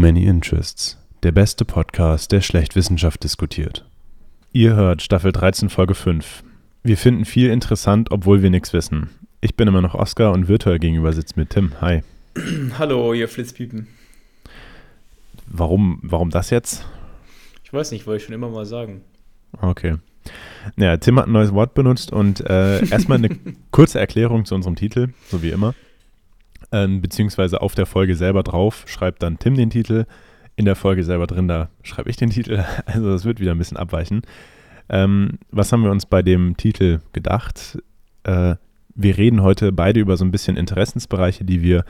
Many Interests, der beste Podcast, der schlecht Wissenschaft diskutiert. Ihr hört Staffel 13, Folge 5. Wir finden viel interessant, obwohl wir nichts wissen. Ich bin immer noch Oskar und virtuell gegenüber sitzt mir Tim. Hi. Hallo, ihr Flitzpiepen. Warum, warum das jetzt? Ich weiß nicht, wollte ich schon immer mal sagen. Okay. Ja, Tim hat ein neues Wort benutzt und äh, erstmal eine kurze Erklärung zu unserem Titel, so wie immer. Ähm, beziehungsweise auf der Folge selber drauf schreibt dann Tim den Titel. In der Folge selber drin, da schreibe ich den Titel. Also das wird wieder ein bisschen abweichen. Ähm, was haben wir uns bei dem Titel gedacht? Äh, wir reden heute beide über so ein bisschen Interessensbereiche, die wir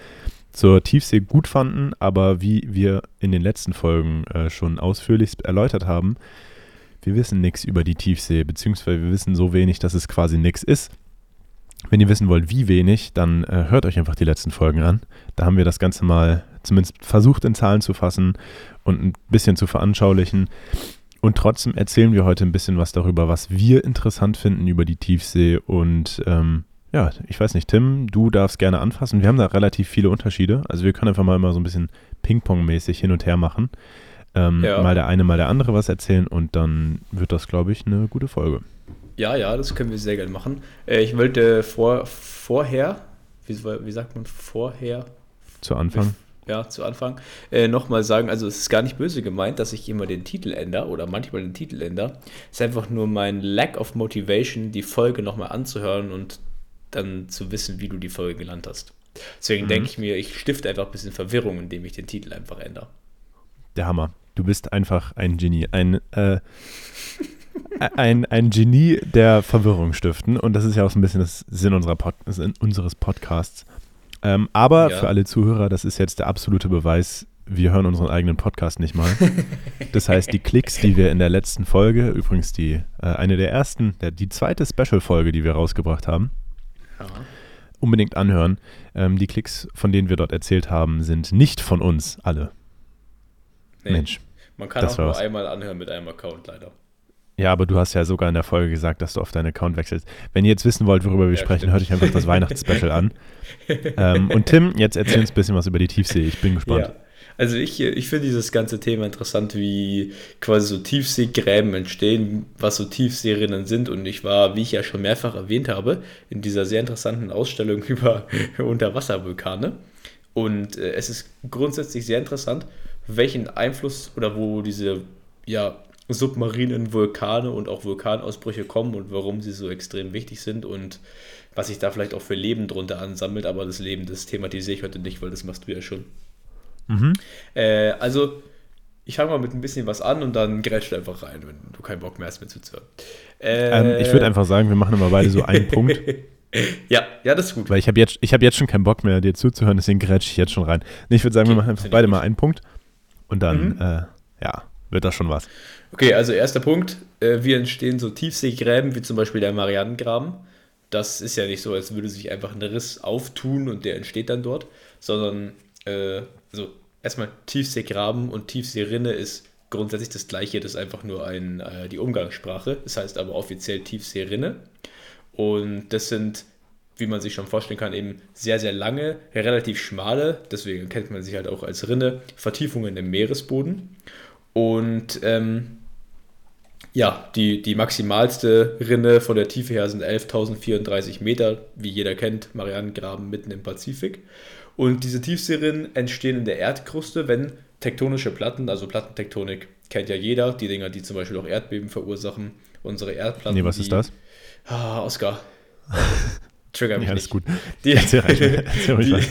zur Tiefsee gut fanden, aber wie wir in den letzten Folgen äh, schon ausführlich erläutert haben, wir wissen nichts über die Tiefsee, beziehungsweise wir wissen so wenig, dass es quasi nichts ist. Wenn ihr wissen wollt, wie wenig, dann äh, hört euch einfach die letzten Folgen an. Da haben wir das Ganze mal zumindest versucht in Zahlen zu fassen und ein bisschen zu veranschaulichen. Und trotzdem erzählen wir heute ein bisschen was darüber, was wir interessant finden über die Tiefsee. Und ähm, ja, ich weiß nicht, Tim, du darfst gerne anfassen. Wir haben da relativ viele Unterschiede. Also wir können einfach mal immer so ein bisschen Ping-Pong-mäßig hin und her machen. Ähm, ja. Mal der eine, mal der andere was erzählen und dann wird das, glaube ich, eine gute Folge. Ja, ja, das können wir sehr gerne machen. Äh, ich wollte vor, vorher, wie, wie, sagt man vorher? Zu Anfang. Ja, zu Anfang. Äh, Nochmal sagen, also es ist gar nicht böse gemeint, dass ich immer den Titel ändere oder manchmal den Titel ändere. Es ist einfach nur mein Lack of Motivation, die Folge nochmal anzuhören und dann zu wissen, wie du die Folge gelernt hast. Deswegen mhm. denke ich mir, ich stifte einfach ein bisschen Verwirrung, indem ich den Titel einfach ändere. Der Hammer. Du bist einfach ein Genie. Ein, äh, ein, ein Genie der Verwirrung stiften. Und das ist ja auch so ein bisschen das Sinn unserer Pod unseres Podcasts. Ähm, aber ja. für alle Zuhörer, das ist jetzt der absolute Beweis, wir hören unseren eigenen Podcast nicht mal. Das heißt, die Klicks, die wir in der letzten Folge, übrigens die äh, eine der ersten, der, die zweite Special-Folge, die wir rausgebracht haben, ja. unbedingt anhören. Ähm, die Klicks, von denen wir dort erzählt haben, sind nicht von uns alle. Nee. Mensch. Man kann auch nur was. einmal anhören mit einem Account, leider. Ja, aber du hast ja sogar in der Folge gesagt, dass du auf deinen Account wechselst. Wenn ihr jetzt wissen wollt, worüber wir ja, sprechen, stimmt. hört euch einfach das Weihnachtsspecial an. ähm, und Tim, jetzt erzähl uns ein bisschen was über die Tiefsee. Ich bin gespannt. Ja. Also ich, ich finde dieses ganze Thema interessant, wie quasi so Tiefseegräben entstehen, was so Tiefseerinnen sind. Und ich war, wie ich ja schon mehrfach erwähnt habe, in dieser sehr interessanten Ausstellung über Unterwasservulkane. Und äh, es ist grundsätzlich sehr interessant, welchen Einfluss oder wo diese ja, submarinen Vulkane und auch Vulkanausbrüche kommen und warum sie so extrem wichtig sind und was sich da vielleicht auch für Leben drunter ansammelt. Aber das Leben, das thematisiere ich heute nicht, weil das machst du ja schon. Mhm. Äh, also, ich fange mal mit ein bisschen was an und dann grätsch einfach rein, wenn du keinen Bock mehr hast, mir zuzuhören. Äh, ähm, ich würde einfach sagen, wir machen immer beide so einen Punkt. Ja, ja, das ist gut. Weil ich habe jetzt, hab jetzt schon keinen Bock mehr, dir zuzuhören, deswegen grätsch ich jetzt schon rein. Ich würde sagen, okay, wir machen einfach beide mal einen Punkt und dann, mhm. äh, ja, wird das schon was. Okay, also erster Punkt. Äh, wie entstehen so Tiefseegräben, wie zum Beispiel der Marianengraben? Das ist ja nicht so, als würde sich einfach ein Riss auftun und der entsteht dann dort, sondern äh, also erstmal Tiefseegraben und Tiefseerinne ist grundsätzlich das gleiche, das ist einfach nur ein, äh, die Umgangssprache. Das heißt aber offiziell Tiefseerinne. Und das sind, wie man sich schon vorstellen kann, eben sehr, sehr lange, relativ schmale, deswegen kennt man sich halt auch als Rinne, Vertiefungen im Meeresboden. Und ähm, ja, die, die maximalste Rinne von der Tiefe her sind 11.034 Meter, wie jeder kennt, Marianengraben mitten im Pazifik. Und diese Tiefseerinnen entstehen in der Erdkruste, wenn tektonische Platten, also Plattentektonik kennt ja jeder, die Dinger, die zum Beispiel auch Erdbeben verursachen, unsere Erdplatten. Nee, was die, ist das? Ah, Oscar. Trigger mich. Ja, alles gut. Die, erzähl, die,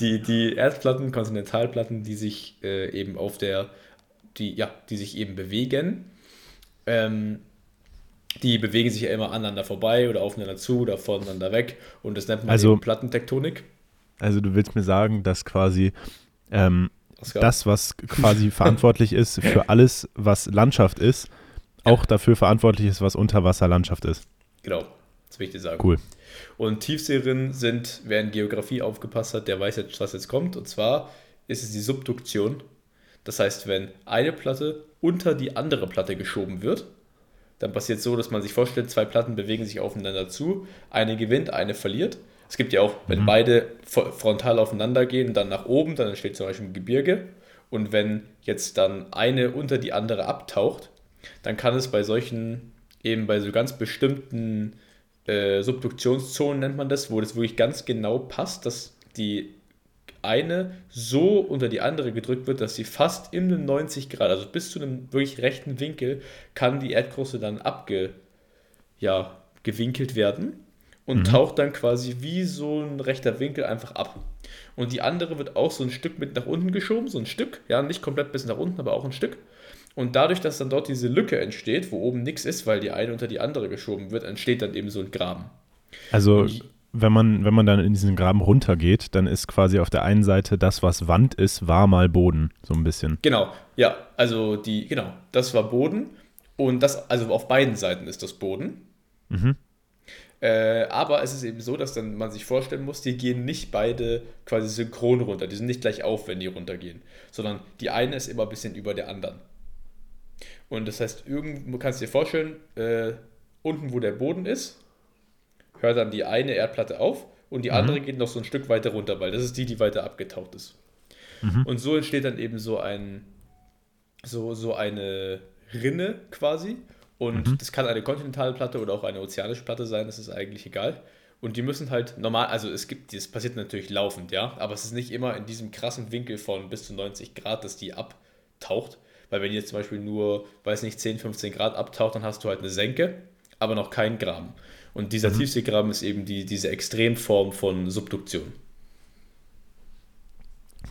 die, die Erdplatten, Kontinentalplatten, die sich äh, eben auf der, die, ja, die sich eben bewegen, ähm, die bewegen sich ja immer aneinander vorbei oder aufeinander zu oder voneinander weg und das nennt man also, Plattentektonik. Also du willst mir sagen, dass quasi ähm, das, was quasi verantwortlich ist für alles, was Landschaft ist, auch dafür verantwortlich ist, was Unterwasserlandschaft ist. Genau, das will ich dir sagen. Cool. Und Tiefseerinnen sind, wer in Geografie aufgepasst hat, der weiß jetzt, was jetzt kommt. Und zwar ist es die Subduktion. Das heißt, wenn eine Platte unter die andere Platte geschoben wird, dann passiert so, dass man sich vorstellt, zwei Platten bewegen sich aufeinander zu, eine gewinnt, eine verliert. Es gibt ja auch, wenn mhm. beide frontal aufeinander gehen, dann nach oben, dann entsteht zum Beispiel ein Gebirge. Und wenn jetzt dann eine unter die andere abtaucht, dann kann es bei solchen, eben bei so ganz bestimmten äh, Subduktionszonen nennt man das, wo das wirklich ganz genau passt, dass die eine so unter die andere gedrückt wird, dass sie fast in einem 90 Grad, also bis zu einem wirklich rechten Winkel, kann die Erdkruste dann abge, ja, gewinkelt werden und mhm. taucht dann quasi wie so ein rechter Winkel einfach ab. Und die andere wird auch so ein Stück mit nach unten geschoben, so ein Stück, ja, nicht komplett bis nach unten, aber auch ein Stück. Und dadurch, dass dann dort diese Lücke entsteht, wo oben nichts ist, weil die eine unter die andere geschoben wird, entsteht dann eben so ein Graben. Also ich, wenn man, wenn man dann in diesen Graben runtergeht, dann ist quasi auf der einen Seite das, was Wand ist, war mal Boden, so ein bisschen. Genau, ja, also die, genau, das war Boden und das, also auf beiden Seiten ist das Boden. Mhm. Äh, aber es ist eben so, dass dann man sich vorstellen muss, die gehen nicht beide quasi synchron runter. Die sind nicht gleich auf, wenn die runtergehen, sondern die eine ist immer ein bisschen über der anderen. Und das heißt, irgendwo kannst du dir vorstellen, äh, unten wo der Boden ist, hört dann die eine Erdplatte auf und die mhm. andere geht noch so ein Stück weiter runter, weil das ist die, die weiter abgetaucht ist. Mhm. Und so entsteht dann eben so ein so, so eine Rinne quasi. Und mhm. das kann eine Kontinentalplatte oder auch eine ozeanische Platte sein, das ist eigentlich egal. Und die müssen halt normal, also es gibt, das passiert natürlich laufend, ja, aber es ist nicht immer in diesem krassen Winkel von bis zu 90 Grad, dass die abtaucht, weil wenn die jetzt zum Beispiel nur, weiß nicht, 10, 15 Grad abtaucht, dann hast du halt eine Senke, aber noch keinen Graben. Und dieser mhm. Tiefseegraben ist eben die, diese Extremform von Subduktion.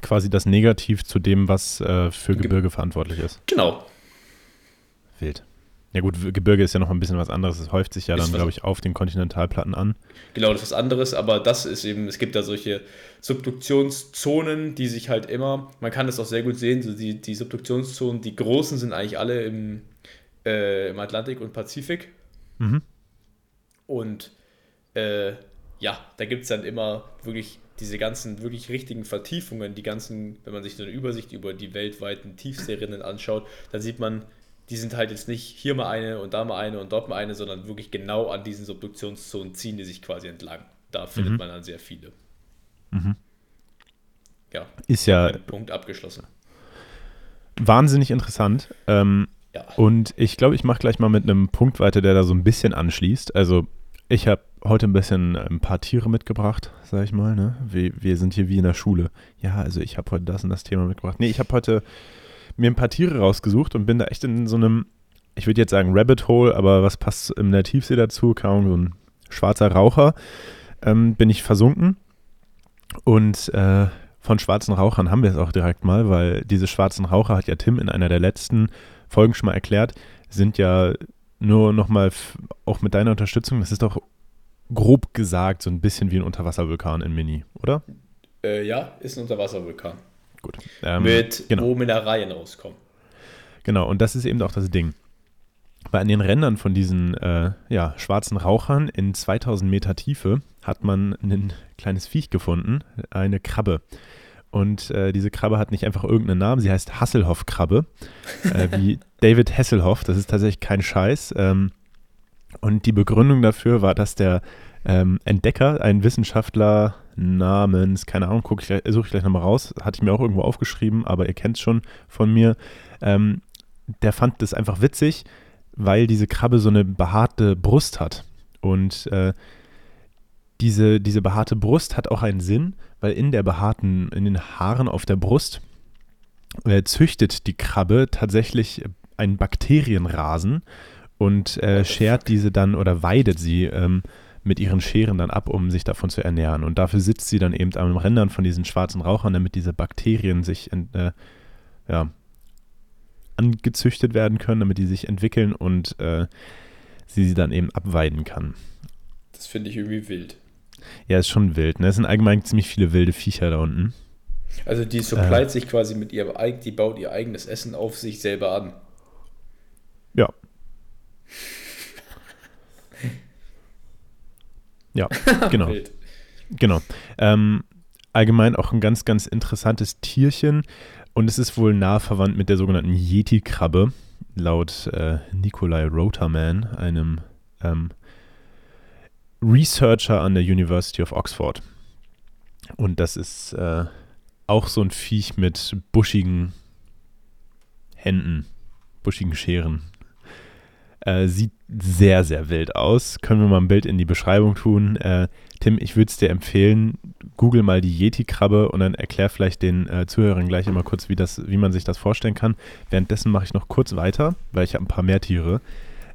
Quasi das Negativ zu dem, was äh, für Gebirge Ge verantwortlich ist. Genau. Wild. Ja gut, Gebirge ist ja noch ein bisschen was anderes. Es häuft sich ja dann, glaube ich, auf den Kontinentalplatten an. Genau, das ist was anderes, aber das ist eben, es gibt da solche Subduktionszonen, die sich halt immer, man kann das auch sehr gut sehen, so die, die Subduktionszonen, die großen sind eigentlich alle im, äh, im Atlantik und Pazifik. Mhm. Und äh, ja, da gibt es dann immer wirklich diese ganzen wirklich richtigen Vertiefungen, die ganzen, wenn man sich so eine Übersicht über die weltweiten Tiefseerinnen anschaut, dann sieht man, die sind halt jetzt nicht hier mal eine und da mal eine und dort mal eine, sondern wirklich genau an diesen Subduktionszonen ziehen die sich quasi entlang. Da findet mhm. man dann sehr viele. Mhm. Ja. Ist ja. Punkt abgeschlossen. Wahnsinnig interessant. Ähm, ja. Und ich glaube, ich mache gleich mal mit einem Punkt weiter, der da so ein bisschen anschließt. Also, ich habe heute ein bisschen ein paar Tiere mitgebracht, sag ich mal. Ne? Wir, wir sind hier wie in der Schule. Ja, also ich habe heute das und das Thema mitgebracht. Nee, ich habe heute mir ein paar Tiere rausgesucht und bin da echt in so einem, ich würde jetzt sagen Rabbit Hole, aber was passt in der Tiefsee dazu? Ahnung, so ein schwarzer Raucher. Ähm, bin ich versunken und äh, von schwarzen Rauchern haben wir es auch direkt mal, weil diese schwarzen Raucher hat ja Tim in einer der letzten Folgen schon mal erklärt, sind ja nur nochmal auch mit deiner Unterstützung, das ist doch grob gesagt so ein bisschen wie ein Unterwasservulkan in Mini, oder? Äh, ja, ist ein Unterwasservulkan. Gut. Ähm, mit, genau. wo Mineralien rauskommen. Genau, und das ist eben auch das Ding. Weil an den Rändern von diesen äh, ja, schwarzen Rauchern in 2000 Meter Tiefe hat man ein kleines Viech gefunden, eine Krabbe. Und äh, diese Krabbe hat nicht einfach irgendeinen Namen, sie heißt Hasselhoff-Krabbe, äh, wie David Hasselhoff, das ist tatsächlich kein Scheiß. Ähm, und die Begründung dafür war, dass der ähm, Entdecker, ein Wissenschaftler namens, keine Ahnung, ich, suche ich gleich nochmal raus, hatte ich mir auch irgendwo aufgeschrieben, aber ihr kennt es schon von mir. Ähm, der fand das einfach witzig, weil diese Krabbe so eine behaarte Brust hat. Und äh, diese, diese behaarte Brust hat auch einen Sinn, weil in der behaarten, in den Haaren auf der Brust äh, züchtet die Krabbe tatsächlich einen Bakterienrasen und äh, schert diese dann oder weidet sie ähm, mit ihren Scheren dann ab, um sich davon zu ernähren. Und dafür sitzt sie dann eben am Rändern von diesen schwarzen Rauchern, damit diese Bakterien sich äh, ja, angezüchtet werden können, damit die sich entwickeln und äh, sie sie dann eben abweiden kann. Das finde ich irgendwie wild. Ja, ist schon wild. Ne? Es sind allgemein ziemlich viele wilde Viecher da unten. Also die supplied äh, sich quasi mit ihrem, die baut ihr eigenes Essen auf sich selber an. Ja, Ja, genau. genau. Ähm, allgemein auch ein ganz, ganz interessantes Tierchen und es ist wohl nah verwandt mit der sogenannten Yeti-Krabbe, laut äh, Nikolai Roterman, einem ähm, Researcher an der University of Oxford. Und das ist äh, auch so ein Viech mit buschigen Händen, buschigen Scheren. Äh, sieht sehr, sehr wild aus. Können wir mal ein Bild in die Beschreibung tun. Äh, Tim, ich würde es dir empfehlen, google mal die Yeti-Krabbe und dann erklär vielleicht den äh, Zuhörern gleich immer kurz, wie, das, wie man sich das vorstellen kann. Währenddessen mache ich noch kurz weiter, weil ich habe ein paar mehr Tiere.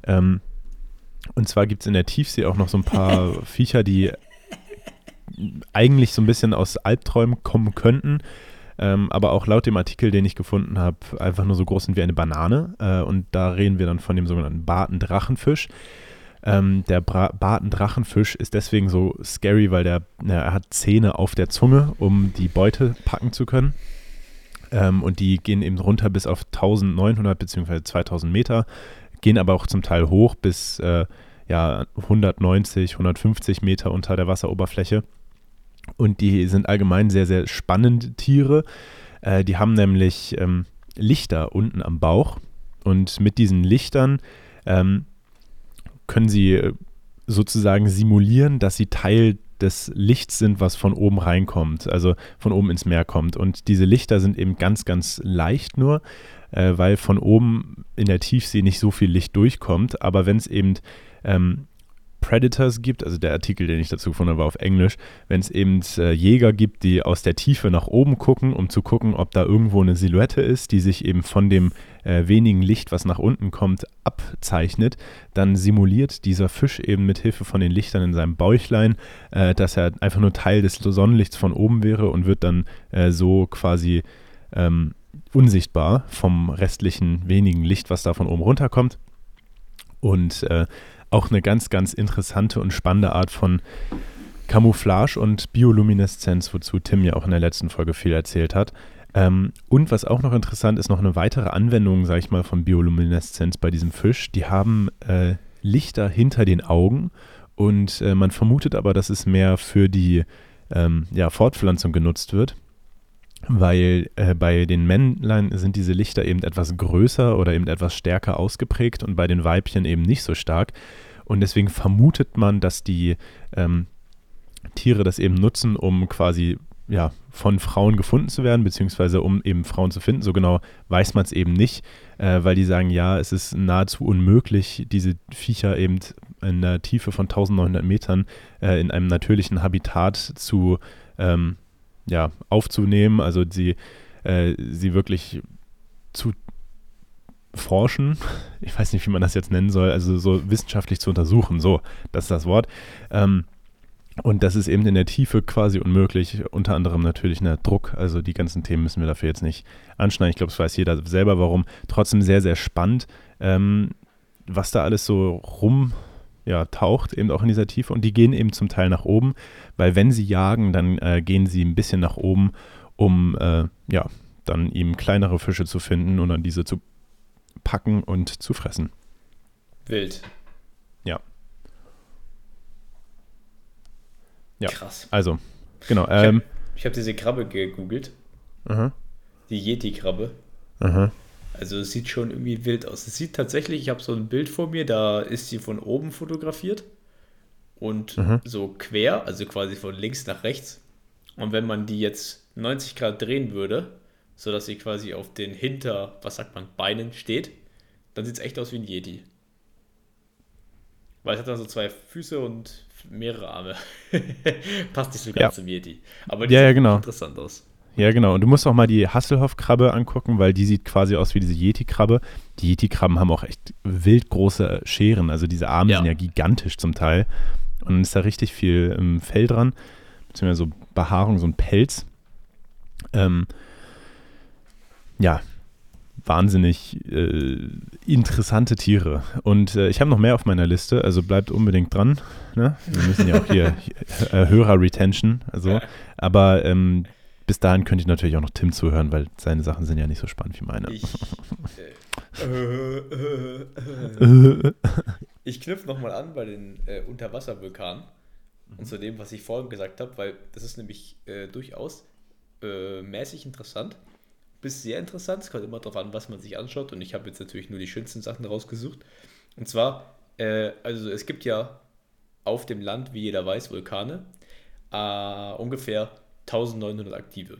Ähm, und zwar gibt es in der Tiefsee auch noch so ein paar Viecher, die eigentlich so ein bisschen aus Albträumen kommen könnten ähm, aber auch laut dem Artikel, den ich gefunden habe, einfach nur so groß sind wie eine Banane. Äh, und da reden wir dann von dem sogenannten Bartendrachenfisch. Ähm, der Bra Bartendrachenfisch ist deswegen so scary, weil der, na, er hat Zähne auf der Zunge, um die Beute packen zu können. Ähm, und die gehen eben runter bis auf 1900 bzw. 2000 Meter, gehen aber auch zum Teil hoch bis äh, ja, 190, 150 Meter unter der Wasseroberfläche. Und die sind allgemein sehr, sehr spannende Tiere. Äh, die haben nämlich ähm, Lichter unten am Bauch. Und mit diesen Lichtern ähm, können sie äh, sozusagen simulieren, dass sie Teil des Lichts sind, was von oben reinkommt, also von oben ins Meer kommt. Und diese Lichter sind eben ganz, ganz leicht nur, äh, weil von oben in der Tiefsee nicht so viel Licht durchkommt. Aber wenn es eben ähm, Predators gibt, also der Artikel, den ich dazu gefunden habe, war auf Englisch, wenn es eben äh, Jäger gibt, die aus der Tiefe nach oben gucken, um zu gucken, ob da irgendwo eine Silhouette ist, die sich eben von dem äh, wenigen Licht, was nach unten kommt, abzeichnet, dann simuliert dieser Fisch eben mit Hilfe von den Lichtern in seinem Bäuchlein, äh, dass er einfach nur Teil des Sonnenlichts von oben wäre und wird dann äh, so quasi ähm, unsichtbar vom restlichen wenigen Licht, was da von oben runterkommt. Und äh, auch eine ganz, ganz interessante und spannende Art von Camouflage und Biolumineszenz, wozu Tim ja auch in der letzten Folge viel erzählt hat. Ähm, und was auch noch interessant ist, noch eine weitere Anwendung, sage ich mal, von Biolumineszenz bei diesem Fisch. Die haben äh, Lichter hinter den Augen und äh, man vermutet aber, dass es mehr für die ähm, ja, Fortpflanzung genutzt wird weil äh, bei den Männlein sind diese Lichter eben etwas größer oder eben etwas stärker ausgeprägt und bei den Weibchen eben nicht so stark. Und deswegen vermutet man, dass die ähm, Tiere das eben nutzen, um quasi ja, von Frauen gefunden zu werden, beziehungsweise um eben Frauen zu finden. So genau weiß man es eben nicht, äh, weil die sagen, ja, es ist nahezu unmöglich, diese Viecher eben in einer Tiefe von 1900 Metern äh, in einem natürlichen Habitat zu ähm, ja, aufzunehmen, also sie, äh, sie wirklich zu forschen, ich weiß nicht, wie man das jetzt nennen soll, also so wissenschaftlich zu untersuchen, so, das ist das Wort. Ähm, und das ist eben in der Tiefe quasi unmöglich, unter anderem natürlich der Druck, also die ganzen Themen müssen wir dafür jetzt nicht anschneiden, ich glaube, es weiß jeder selber warum, trotzdem sehr, sehr spannend, ähm, was da alles so rum ja, taucht, eben auch in dieser Tiefe. Und die gehen eben zum Teil nach oben, weil wenn sie jagen, dann äh, gehen sie ein bisschen nach oben, um äh, ja, dann eben kleinere Fische zu finden und dann diese zu packen und zu fressen. Wild. Ja. Ja. Krass. Also, genau. Ähm, ich habe hab diese Krabbe gegoogelt. Aha. Die Yeti-Krabbe. Aha. Also es sieht schon irgendwie wild aus. Es sieht tatsächlich, ich habe so ein Bild vor mir, da ist sie von oben fotografiert und mhm. so quer, also quasi von links nach rechts. Und wenn man die jetzt 90 Grad drehen würde, sodass sie quasi auf den Hinter, was sagt man, Beinen steht, dann sieht es echt aus wie ein Yeti. Weil es hat dann so zwei Füße und mehrere Arme. Passt nicht so ganz ja. zum Yeti. Aber die ja, ja, genau. interessant aus. Ja, genau. Und du musst auch mal die Hasselhoff-Krabbe angucken, weil die sieht quasi aus wie diese Yeti-Krabbe. Die Yeti-Krabben haben auch echt wild große Scheren. Also diese Arme ja. sind ja gigantisch zum Teil. Und dann ist da richtig viel ähm, Fell dran, beziehungsweise so Behaarung, so ein Pelz. Ähm, ja, wahnsinnig äh, interessante Tiere. Und äh, ich habe noch mehr auf meiner Liste, also bleibt unbedingt dran. Ne? Wir müssen ja auch hier äh, Hörer-Retention. Also. Aber ähm, bis dahin könnte ich natürlich auch noch Tim zuhören, weil seine Sachen sind ja nicht so spannend wie meine. Ich, äh, äh, ich knüpfe nochmal an bei den äh, Unterwasservulkanen mhm. und zu dem, was ich vorhin gesagt habe, weil das ist nämlich äh, durchaus äh, mäßig interessant bis sehr interessant. Es kommt immer darauf an, was man sich anschaut und ich habe jetzt natürlich nur die schönsten Sachen rausgesucht. Und zwar, äh, also es gibt ja auf dem Land, wie jeder weiß, Vulkane. ungefähr 1900 aktive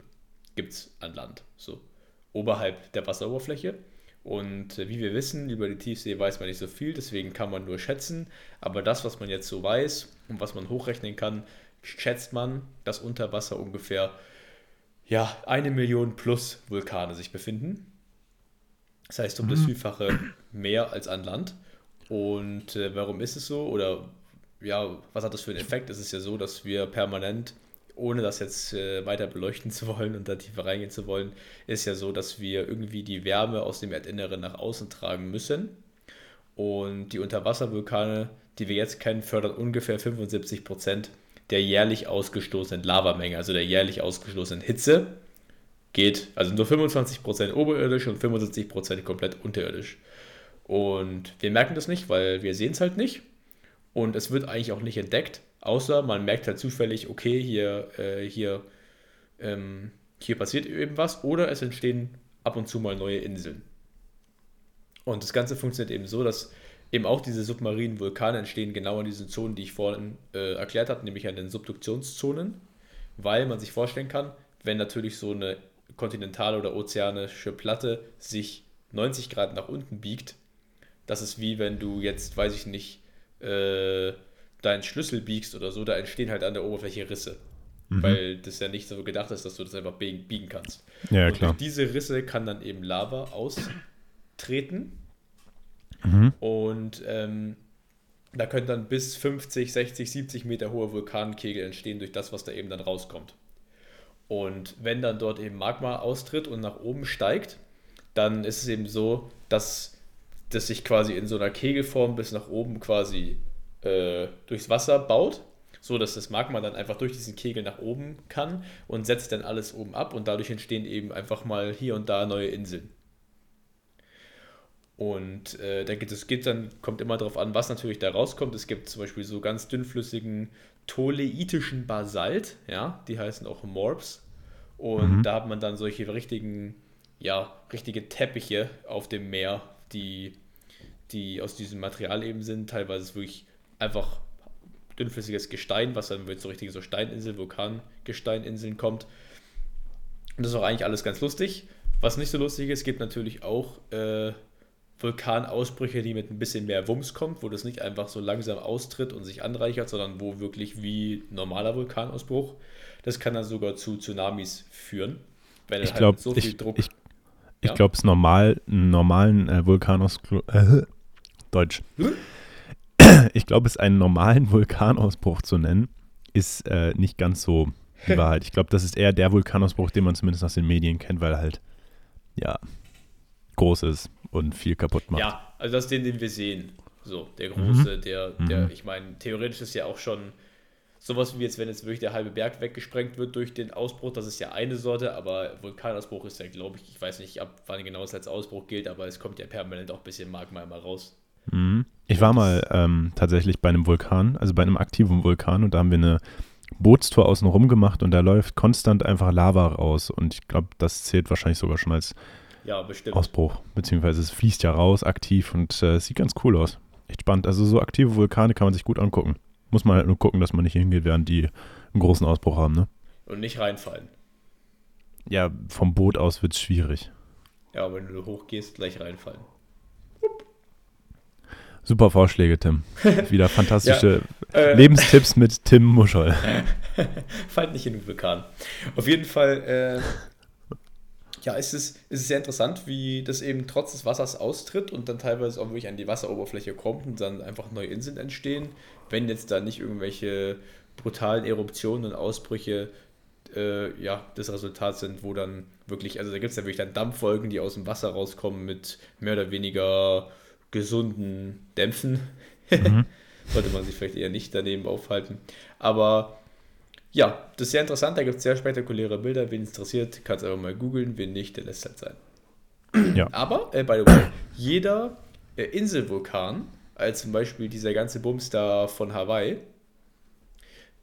gibt es an Land, so oberhalb der Wasseroberfläche. Und äh, wie wir wissen, über die Tiefsee weiß man nicht so viel, deswegen kann man nur schätzen. Aber das, was man jetzt so weiß und was man hochrechnen kann, schätzt man, dass unter Wasser ungefähr ja, eine Million plus Vulkane sich befinden. Das heißt, um das mhm. Vielfache mehr als an Land. Und äh, warum ist es so? Oder ja, was hat das für einen Effekt? Es ist ja so, dass wir permanent, ohne das jetzt äh, weiter beleuchten zu wollen und da tiefer reingehen zu wollen, ist ja so, dass wir irgendwie die Wärme aus dem Erdinneren nach außen tragen müssen. Und die Unterwasservulkane, die wir jetzt kennen, fördern ungefähr 75 Prozent der jährlich ausgestoßenen Lavamenge, also der jährlich ausgestoßenen Hitze, geht, also nur 25% oberirdisch und 75% komplett unterirdisch. Und wir merken das nicht, weil wir sehen es halt nicht. Und es wird eigentlich auch nicht entdeckt, außer man merkt halt zufällig, okay, hier, äh, hier, ähm, hier passiert eben was, oder es entstehen ab und zu mal neue Inseln. Und das Ganze funktioniert eben so, dass eben auch diese submarinen Vulkane entstehen genau in diesen Zonen, die ich vorhin äh, erklärt habe, nämlich an den Subduktionszonen, weil man sich vorstellen kann, wenn natürlich so eine kontinentale oder ozeanische Platte sich 90 Grad nach unten biegt, das ist wie wenn du jetzt, weiß ich nicht, äh, deinen Schlüssel biegst oder so, da entstehen halt an der Oberfläche Risse. Mhm. Weil das ja nicht so gedacht ist, dass du das einfach biegen kannst. Ja, Und klar. durch diese Risse kann dann eben Lava austreten Mhm. Und ähm, da können dann bis 50, 60, 70 Meter hohe Vulkankegel entstehen durch das, was da eben dann rauskommt. Und wenn dann dort eben Magma austritt und nach oben steigt, dann ist es eben so, dass das sich quasi in so einer Kegelform bis nach oben quasi äh, durchs Wasser baut, so dass das Magma dann einfach durch diesen Kegel nach oben kann und setzt dann alles oben ab und dadurch entstehen eben einfach mal hier und da neue Inseln. Und äh, da geht es geht dann, kommt immer darauf an, was natürlich da rauskommt. Es gibt zum Beispiel so ganz dünnflüssigen toleitischen Basalt, ja, die heißen auch Morbs. Und mhm. da hat man dann solche richtigen, ja, richtige Teppiche auf dem Meer, die, die aus diesem Material eben sind. Teilweise wirklich einfach dünnflüssiges Gestein, was dann mit so richtige so Steininseln, Vulkangesteininseln kommt. Und das ist auch eigentlich alles ganz lustig. Was nicht so lustig ist, gibt natürlich auch äh, Vulkanausbrüche, die mit ein bisschen mehr Wumms kommt, wo das nicht einfach so langsam austritt und sich anreichert, sondern wo wirklich wie normaler Vulkanausbruch. Das kann dann sogar zu Tsunamis führen, wenn ich halt glaub, so viel ich, Druck. Ich, ich ja? glaube, es normal, einen normalen äh, Vulkanausbruch. Äh, Deutsch. Hm? Ich glaube, es einen normalen Vulkanausbruch zu nennen, ist äh, nicht ganz so die Wahrheit. Ich glaube, das ist eher der Vulkanausbruch, den man zumindest aus den Medien kennt, weil er halt, ja, groß ist und viel kaputt macht. Ja, also das ist den, den wir sehen. So, der große, mhm. der, der, mhm. ich meine, theoretisch ist ja auch schon sowas wie jetzt, wenn jetzt wirklich der halbe Berg weggesprengt wird durch den Ausbruch, das ist ja eine Sorte, aber Vulkanausbruch ist ja, glaube ich, ich weiß nicht, ab wann genau es als Ausbruch gilt, aber es kommt ja permanent auch ein bisschen Magma immer raus. Mhm. Ich war mal ähm, tatsächlich bei einem Vulkan, also bei einem aktiven Vulkan und da haben wir eine Bootstour außenrum gemacht und da läuft konstant einfach Lava raus und ich glaube, das zählt wahrscheinlich sogar schon als ja, bestimmt. Ausbruch, beziehungsweise es fließt ja raus aktiv und äh, sieht ganz cool aus. Echt spannend. Also so aktive Vulkane kann man sich gut angucken. Muss man halt nur gucken, dass man nicht hingeht, während die einen großen Ausbruch haben, ne? Und nicht reinfallen. Ja, vom Boot aus wird es schwierig. Ja, wenn du hochgehst, gleich reinfallen. Super Vorschläge, Tim. Wieder fantastische ja, äh, Lebenstipps mit Tim Muschel. Fallt nicht in den Vulkan. Auf jeden Fall äh, ja, es ist, es ist sehr interessant, wie das eben trotz des Wassers austritt und dann teilweise auch wirklich an die Wasseroberfläche kommt und dann einfach neue Inseln entstehen, wenn jetzt da nicht irgendwelche brutalen Eruptionen und Ausbrüche äh, ja, das Resultat sind, wo dann wirklich, also da gibt es ja wirklich dann Dampfwolken, die aus dem Wasser rauskommen mit mehr oder weniger gesunden Dämpfen. Mhm. Sollte man sich vielleicht eher nicht daneben aufhalten. Aber ja, das ist sehr interessant. Da gibt es sehr spektakuläre Bilder. Wen es interessiert, kann es einfach mal googeln. Wen nicht, der lässt halt sein. Ja. Aber, äh, by the way, jeder äh, Inselvulkan, als zum Beispiel dieser ganze Bums da von Hawaii,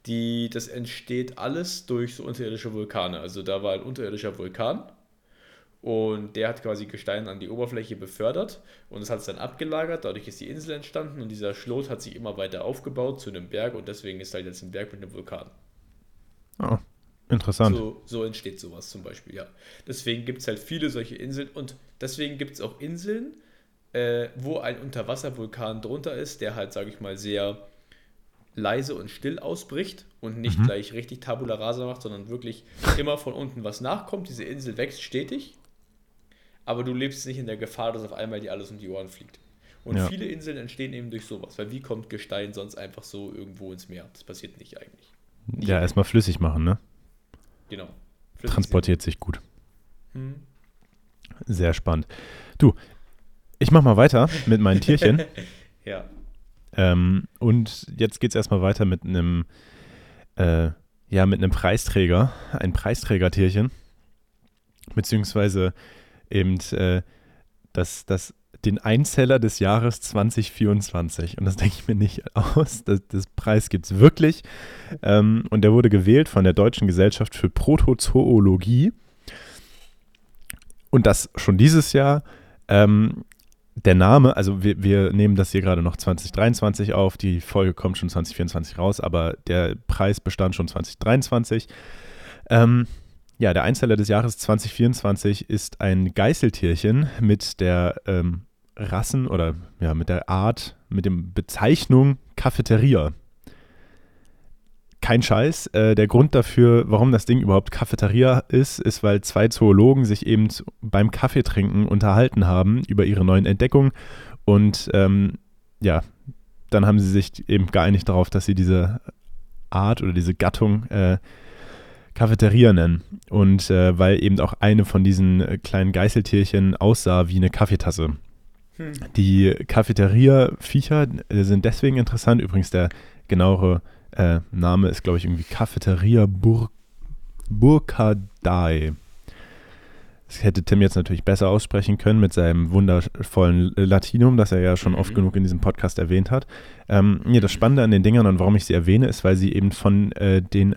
die, das entsteht alles durch so unterirdische Vulkane. Also da war ein unterirdischer Vulkan und der hat quasi Gestein an die Oberfläche befördert und es hat es dann abgelagert. Dadurch ist die Insel entstanden und dieser Schlot hat sich immer weiter aufgebaut zu einem Berg und deswegen ist halt jetzt ein Berg mit einem Vulkan. Oh, Interessant. So, so entsteht sowas zum Beispiel, ja. Deswegen gibt es halt viele solche Inseln und deswegen gibt es auch Inseln, äh, wo ein Unterwasservulkan drunter ist, der halt, sage ich mal, sehr leise und still ausbricht und nicht Mhm. gleich richtig Tabula Rasa macht, sondern wirklich immer von unten was nachkommt. Diese Insel wächst stetig, aber du lebst nicht in der Gefahr, dass auf einmal dir alles um die Ohren fliegt. Und Ja. viele Inseln entstehen eben durch sowas, weil wie kommt Gestein sonst einfach so irgendwo ins Meer? Das passiert nicht eigentlich. Ja, erstmal flüssig machen, ne? Genau. Transportiert sich gut. Hm. Sehr spannend. Du, ich mach mal weiter mit meinen Tierchen. Ja. Ähm, und jetzt geht es erstmal weiter mit einem, äh, ja, mit einem Preisträger, ein Preisträgertierchen, beziehungsweise eben äh, das, das, den Einzeller des Jahres 2024. Und das denke ich mir nicht aus. Das, das Preis gibt es wirklich. Ähm, und der wurde gewählt von der Deutschen Gesellschaft für Protozoologie. Und das schon dieses Jahr. Ähm, der Name, also wir, wir nehmen das hier gerade noch 2023 auf, die Folge kommt schon 2024 raus, aber der Preis bestand schon 2023. Ähm, ja, der Einzeller des Jahres 2024 ist ein Geißeltierchen mit der ähm, Rassen oder ja, mit der Art, mit dem Bezeichnung Cafeteria. Kein Scheiß. Äh, der Grund dafür, warum das Ding überhaupt Cafeteria ist, ist, weil zwei Zoologen sich eben beim Kaffeetrinken unterhalten haben über ihre neuen Entdeckungen. Und ähm, ja, dann haben sie sich eben geeinigt darauf, dass sie diese Art oder diese Gattung äh, Cafeteria nennen. Und äh, weil eben auch eine von diesen äh, kleinen Geißeltierchen aussah wie eine Kaffeetasse. Hm. Die Cafeteria-Viecher äh, sind deswegen interessant. Übrigens, der genauere äh, Name ist, glaube ich, irgendwie Cafeteria Bur Burkadai. Das hätte Tim jetzt natürlich besser aussprechen können mit seinem wundervollen Latinum, das er ja schon oft Mhm. genug in diesem Podcast erwähnt hat. Ähm, nee, das Spannende an den Dingern und warum ich sie erwähne, ist, weil sie eben von äh, den,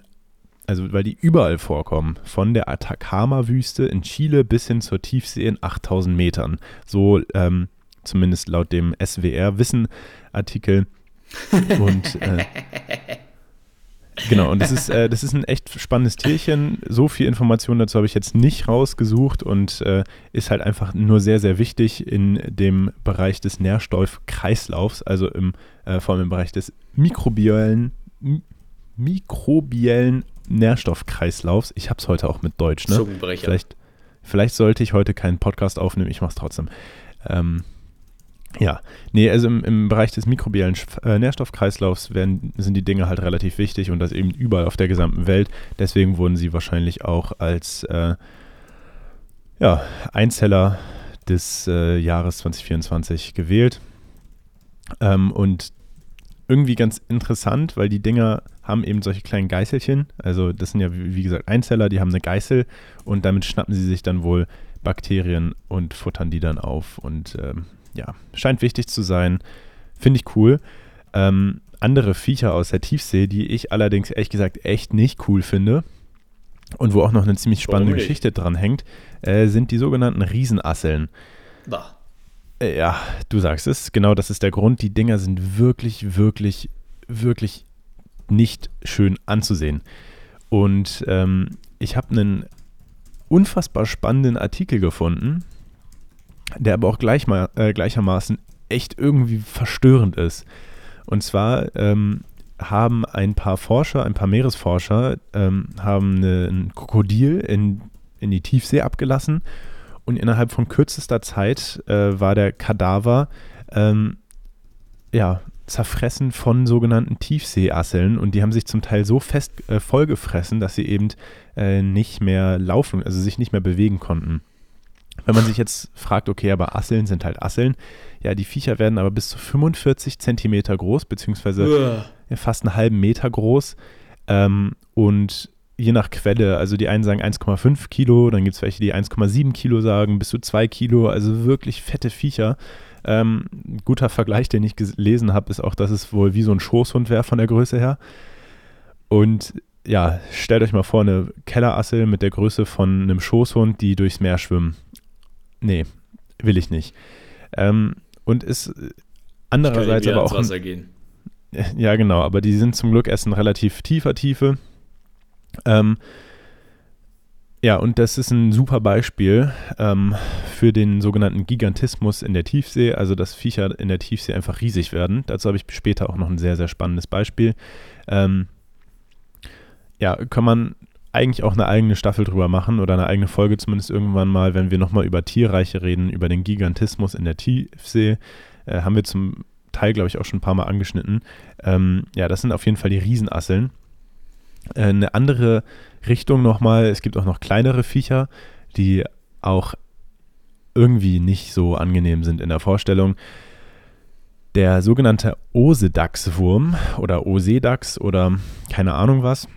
also weil die überall vorkommen. Von der Atacama-Wüste in Chile bis hin zur Tiefsee in 8000 Metern. So ähm, zumindest laut dem SWR-Wissen-Artikel. Und äh, genau, und das ist, äh, das ist ein echt spannendes Tierchen. So viel Information dazu habe ich jetzt nicht rausgesucht und äh, ist halt einfach nur sehr, sehr wichtig in dem Bereich des Nährstoffkreislaufs, also im, äh, vor allem im Bereich des mikrobiellen, mikrobiellen Nährstoffkreislaufs. Ich habe es heute auch mit Deutsch, ne? Zungenbrecher. Vielleicht, vielleicht sollte ich heute keinen Podcast aufnehmen, ich mache es trotzdem. Ähm, ja, nee, also im, im Bereich des mikrobiellen äh, Nährstoffkreislaufs werden, sind die Dinge halt relativ wichtig und das eben überall auf der gesamten Welt. Deswegen wurden sie wahrscheinlich auch als äh, ja, Einzeller des äh, Jahres 2024 gewählt. Ähm, und irgendwie ganz interessant, weil die Dinger haben eben solche kleinen Geißelchen. Also das sind ja, wie gesagt, Einzeller, die haben eine Geißel und damit schnappen sie sich dann wohl Bakterien und futtern die dann auf. Und ähm, ja, scheint wichtig zu sein. Finde ich cool. Ähm, andere Viecher aus der Tiefsee, die ich allerdings ehrlich gesagt echt nicht cool finde und wo auch noch eine ziemlich spannende? Geschichte dran hängt, äh, sind die sogenannten Riesenasseln. Bah. Ja, du sagst es, genau das ist der Grund. Die Dinger sind wirklich, wirklich, wirklich nicht schön anzusehen. Und ähm, ich habe einen unfassbar spannenden Artikel gefunden, der aber auch gleich mal, äh, gleichermaßen echt irgendwie verstörend ist. Und zwar ähm, haben ein paar Forscher, ein paar Meeresforscher, ähm, haben eine, ein Krokodil in, in die Tiefsee abgelassen und innerhalb von kürzester Zeit äh, war der Kadaver ähm, ja, zerfressen von sogenannten Tiefseeasseln und die haben sich zum Teil so fest äh, vollgefressen, dass sie eben äh, nicht mehr laufen, also sich nicht mehr bewegen konnten. Wenn man sich jetzt fragt, okay, aber Asseln sind halt Asseln, ja, die Viecher werden aber bis zu 45 Zentimeter groß, beziehungsweise Uah. fast einen halben Meter groß. Ähm, und je nach Quelle, also die einen sagen 1,5 Kilo, dann gibt es welche, die 1,7 Kilo sagen, bis zu 2 Kilo, also wirklich fette Viecher. Ähm, ein guter Vergleich, den ich gelesen habe, ist auch, dass es wohl wie so ein Schoßhund wäre von der Größe her. Und ja, stellt euch mal vor, eine Kellerassel mit der Größe von einem Schoßhund, die durchs Meer schwimmen. Nee, will ich nicht. Ähm, und ist andererseits aber auch ein, Wasser gehen. ja, genau, aber die sind zum Glück erst in relativ tiefer Tiefe. Ähm, Ja, und das ist ein super Beispiel ähm, für den sogenannten Gigantismus in der Tiefsee, also dass Viecher in der Tiefsee einfach riesig werden. Dazu habe ich später auch noch ein sehr, sehr spannendes Beispiel. Ähm, ja, kann man eigentlich auch eine eigene Staffel drüber machen oder eine eigene Folge zumindest irgendwann mal, wenn wir nochmal über Tierreiche reden, über den Gigantismus in der Tiefsee. Äh, haben wir zum Teil, glaube ich, auch schon ein paar Mal angeschnitten. Ähm, ja, das sind auf jeden Fall die Riesenasseln. Äh, eine andere Richtung nochmal, es gibt auch noch kleinere Viecher, die auch irgendwie nicht so angenehm sind in der Vorstellung. Der sogenannte Osedachswurm oder Osedachs oder keine Ahnung was.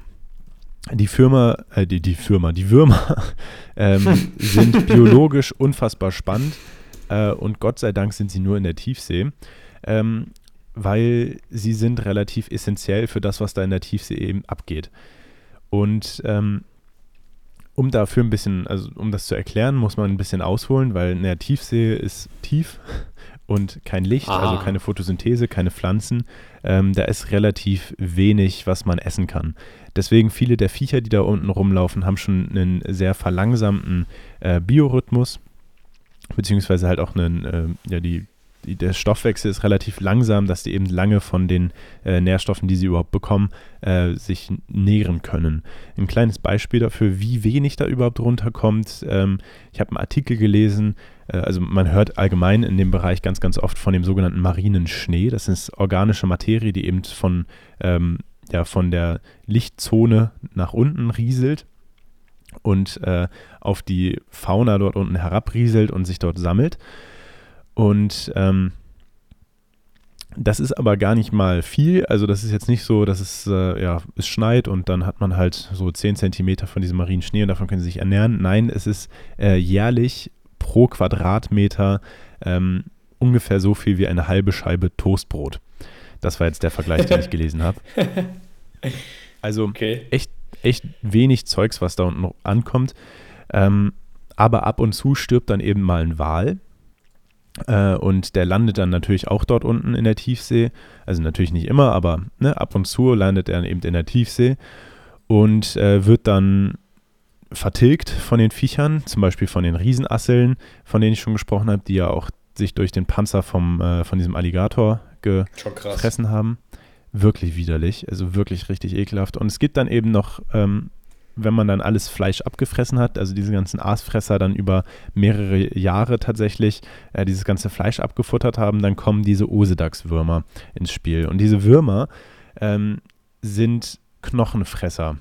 Die Firma, äh, die, die Firma, die Würmer ähm, sind biologisch unfassbar spannend äh, und Gott sei Dank sind sie nur in der Tiefsee, ähm, weil sie sind relativ essentiell für das, was da in der Tiefsee eben abgeht. Und ähm, um dafür ein bisschen, also um das zu erklären, muss man ein bisschen ausholen, weil in der Tiefsee ist tief und kein Licht, also ah. also keine Photosynthese, keine Pflanzen. Ähm, da ist relativ wenig, was man essen kann. Deswegen viele der Viecher, die da unten rumlaufen, haben schon einen sehr verlangsamten äh, Biorhythmus, beziehungsweise halt auch einen, äh, ja, die der Stoffwechsel ist relativ langsam, dass die eben lange von den äh, Nährstoffen, die sie überhaupt bekommen, äh, sich nähren können. Ein kleines Beispiel dafür, wie wenig da überhaupt runterkommt. Ähm, ich habe einen Artikel gelesen, äh, also man hört allgemein in dem Bereich ganz, ganz oft von dem sogenannten marinen Schnee. Das ist organische Materie, die eben von, ähm, ja, von der Lichtzone nach unten rieselt und äh, auf die Fauna dort unten herabrieselt und sich dort sammelt. Und ähm, das ist aber gar nicht mal viel. Also das ist jetzt nicht so, dass es, äh, ja, es schneit und dann hat man halt so 10 Zentimeter von diesem marinen Schnee und davon können sie sich ernähren. Nein, es ist äh, jährlich pro Quadratmeter ähm, ungefähr so viel wie eine halbe Scheibe Toastbrot. Das war jetzt der Vergleich, den ich gelesen habe. Also okay. echt, echt wenig Zeugs, was da unten ankommt. Ähm, aber ab und zu stirbt dann eben mal ein Wal. Äh, und der landet dann natürlich auch dort unten in der Tiefsee. Also natürlich nicht immer, aber ne, ab und zu landet er eben in der Tiefsee und äh, wird dann vertilgt von den Viechern, zum Beispiel von den Riesenasseln, von denen ich schon gesprochen habe, die ja auch sich durch den Panzer vom, äh, von diesem Alligator gefressen haben. Wirklich widerlich, also wirklich richtig ekelhaft. Und es gibt dann eben noch ähm, wenn man dann alles Fleisch abgefressen hat, also diese ganzen Aasfresser dann über mehrere Jahre tatsächlich äh, dieses ganze Fleisch abgefuttert haben, dann kommen diese Osedachswürmer ins Spiel. Und diese Würmer ähm, sind Knochenfresser.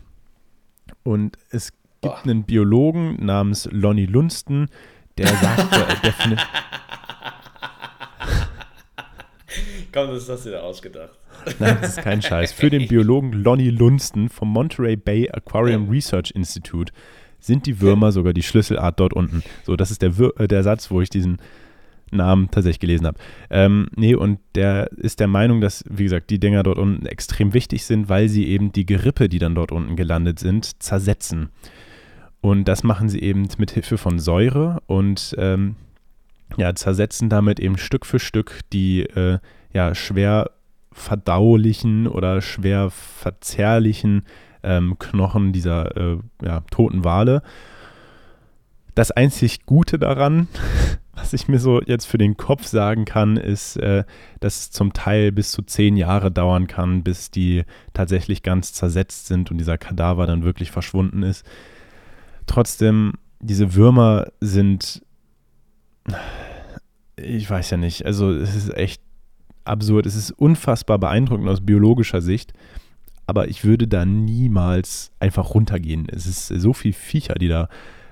Und es gibt Boah. einen Biologen namens Lonnie Lunston, der sagt, der findet. Komm, das hast du dir ausgedacht. Nein, das ist kein Scheiß. Für den Biologen Lonnie Lunston vom Monterey Bay Aquarium Research Institute sind die Würmer sogar die Schlüsselart dort unten. So, das ist der, Wir äh, der Satz, wo ich diesen Namen tatsächlich gelesen habe. Ähm, nee, und der ist der Meinung, dass, wie gesagt, die Dinger dort unten extrem wichtig sind, weil sie eben die Gerippe, die dann dort unten gelandet sind, zersetzen. Und das machen sie eben mit Hilfe von Säure und ähm, ja, zersetzen damit eben Stück für Stück die äh, ja, schwer verdaulichen oder schwer verzehrlichen ähm, Knochen dieser äh, ja, toten Wale. Das einzig Gute daran, was ich mir so jetzt für den Kopf sagen kann, ist, äh, dass es zum Teil bis zu zehn Jahre dauern kann, bis die tatsächlich ganz zersetzt sind und dieser Kadaver dann wirklich verschwunden ist. Trotzdem, diese Würmer sind, ich weiß ja nicht, also es ist echt absurd. Es ist unfassbar beeindruckend aus biologischer Sicht, aber ich würde da niemals einfach runtergehen. Es ist so viel Viecher, die da